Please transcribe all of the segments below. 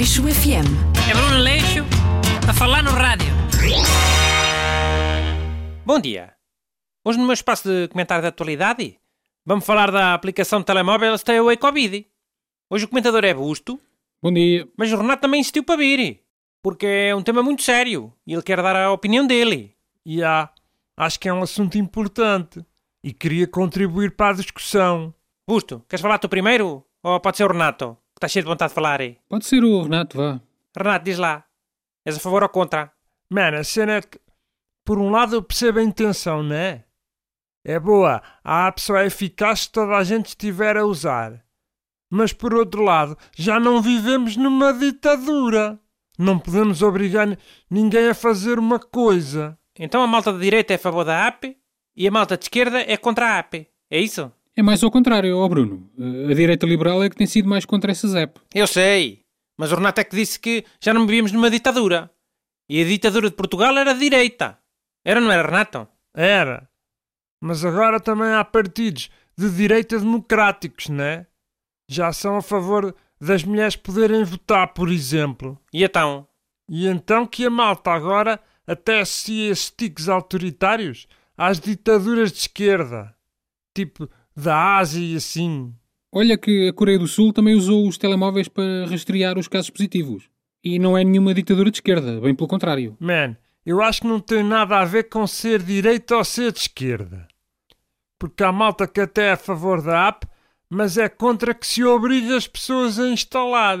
Leixo FM. É Bruno Leixo a falar no rádio. Bom dia. Hoje no meu espaço de comentário da atualidade, vamos falar da aplicação de telemóvel Stay Away Covid. Hoje o comentador é Busto, Bom dia. mas o Renato também insistiu para vir, porque é um tema muito sério e ele quer dar a opinião dele. E há, acho que é um assunto importante e queria contribuir para a discussão. Busto, queres falar tu primeiro? Ou pode ser o Renato, que está cheio de vontade de falar aí? Pode ser o Renato, vá. Renato, diz lá. És a favor ou contra? Mano, a cena é que, por um lado, eu percebo a intenção, não é? É boa, a app só é eficaz se toda a gente estiver a usar. Mas, por outro lado, já não vivemos numa ditadura. Não podemos obrigar ni- ninguém a fazer uma coisa. Então a malta da direita é a favor da app e a malta de esquerda é contra a app. É isso? É mais ao contrário, ó Bruno. A direita liberal é que tem sido mais contra essas apps. Eu sei, mas o Renato é que disse que já não vivíamos numa ditadura. E a ditadura de Portugal era de direita. Era não era, Renato? Era. Mas agora também há partidos de direita democráticos, não é? Já são a favor das mulheres poderem votar, por exemplo. E então? E então que a malta agora até associa esses tiques autoritários às ditaduras de esquerda. Tipo, da Ásia e assim. Olha que a Coreia do Sul também usou os telemóveis para rastrear os casos positivos. E não é nenhuma ditadura de esquerda, bem pelo contrário. Man, eu acho que não tem nada a ver com ser direita ou ser de esquerda. Porque há malta que até é a favor da app, mas é contra que se obrigue as pessoas a instalar.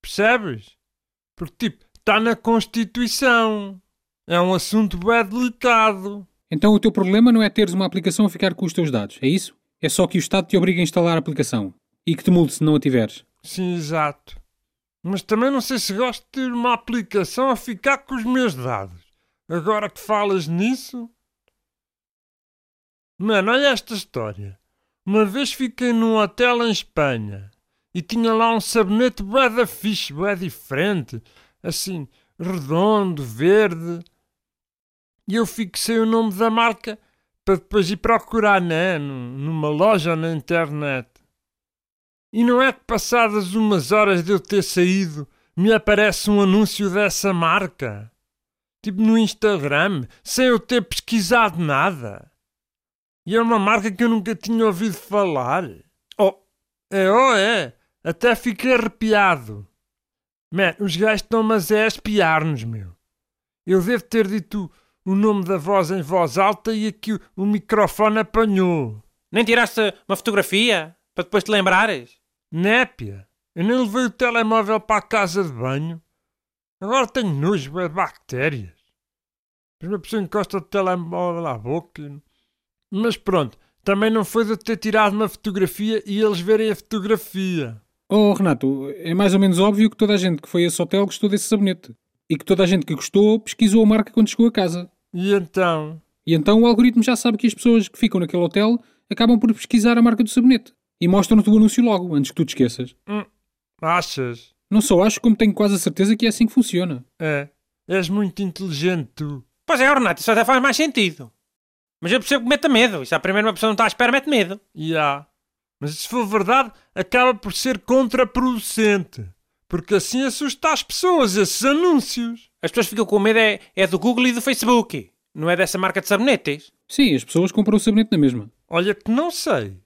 Percebes? Porque, tipo, está na Constituição. É um assunto bem delicado. Então o teu problema não é teres uma aplicação a ficar com os teus dados, é isso? É só que o Estado te obriga a instalar a aplicação. E que te multe se não a tiveres. Sim, exato. Mas também não sei se gosto de ter uma aplicação a ficar com os meus dados. Agora que falas nisso. Mano, olha esta história. Uma vez fiquei num hotel em Espanha e tinha lá um sabonete bué da fixe, bué diferente, assim, redondo, verde. E eu fixei o nome da marca para depois ir procurar, né, num- numa loja ou na internet. E não é que passadas umas horas de eu ter saído, me aparece um anúncio dessa marca? Tipo no Instagram, sem eu ter pesquisado nada. E é uma marca que eu nunca tinha ouvido falar. Oh, é, oh, é. Até fiquei arrepiado. Man, os gajos estão mas é a espiar-nos, meu. Eu devo ter dito o nome da voz em voz alta e aqui o, o microfone apanhou. Nem tiraste uma fotografia para depois te lembrares? Népia, eu nem levei o telemóvel para a casa de banho. Agora tenho nojo de bactérias. Depois uma pessoa encosta o telemóvel à boca. Mas pronto, também não foi de ter tirado uma fotografia e eles verem a fotografia. Oh Renato, é mais ou menos óbvio que toda a gente que foi a esse hotel gostou desse sabonete. E que toda a gente que gostou pesquisou a marca quando chegou a casa. E então? E então o algoritmo já sabe que as pessoas que ficam naquele hotel acabam por pesquisar a marca do sabonete. E mostram-te o anúncio logo, antes que tu te esqueças. Achas? Não só acho, como tenho quase a certeza que é assim que funciona. É, és muito inteligente tu. Pois é, Renato, isso até faz mais sentido. Mas eu percebo que meta medo. Isso à primeira uma pessoa não está à espera, mete medo. E há. Mas se for verdade, acaba por ser contraproducente. Porque assim assusta as pessoas, esses anúncios. As pessoas ficam com medo é, é do Google e do Facebook. Não é dessa marca de sabonetes. Sim, as pessoas compram o sabonete na mesma. Olha que não sei.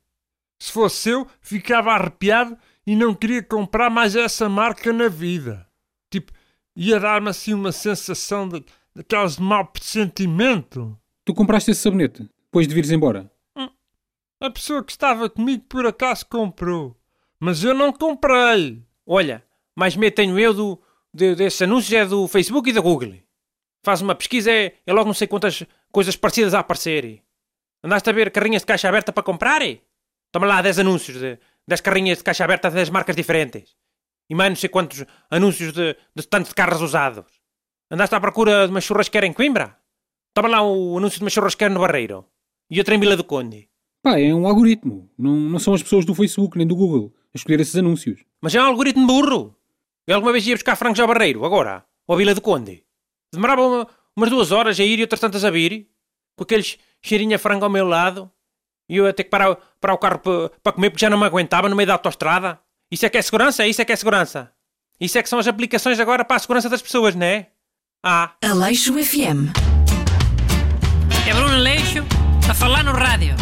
Se fosse eu, ficava arrepiado e não queria comprar mais essa marca na vida. Tipo, ia dar-me assim uma sensação de, daquelas de mau pressentimento. Tu compraste esse sabonete, depois de vires embora. A pessoa que estava comigo por acaso comprou. Mas eu não comprei. Olha, mais medo tenho eu do, de, desses anúncios é do Facebook e da Google. Faz uma pesquisa, é, é logo não sei quantas coisas parecidas a aparecer. Andaste a ver carrinhas de caixa aberta para comprar? Toma lá 10 anúncios de, das carrinhas de caixa aberta das marcas diferentes. E mais não sei quantos anúncios de, de tantos de carros usados. Andaste à procura de uma churrasqueira em Coimbra? Toma lá o anúncio de uma churrasqueira no Barreiro. E outra em Vila do Conde. Pá, é um algoritmo. Não, não são as pessoas do Facebook nem do Google a escolher esses anúncios. Mas é um algoritmo burro. Eu alguma vez ia buscar frangos ao Barreiro, agora, ou à Vila do Conde. Demorava uma- umas duas horas a ir e outras tantas a vir, com aqueles cheirinho a frango ao meu lado, e eu ia ter que parar, parar o carro para, para comer porque já não me aguentava no meio da autostrada. Isso é que é segurança? Isso é que é segurança. Isso é que são as aplicações agora para a segurança das pessoas, não é? Ah, Aleixo FM. É Bruno Leixo a falar no rádio.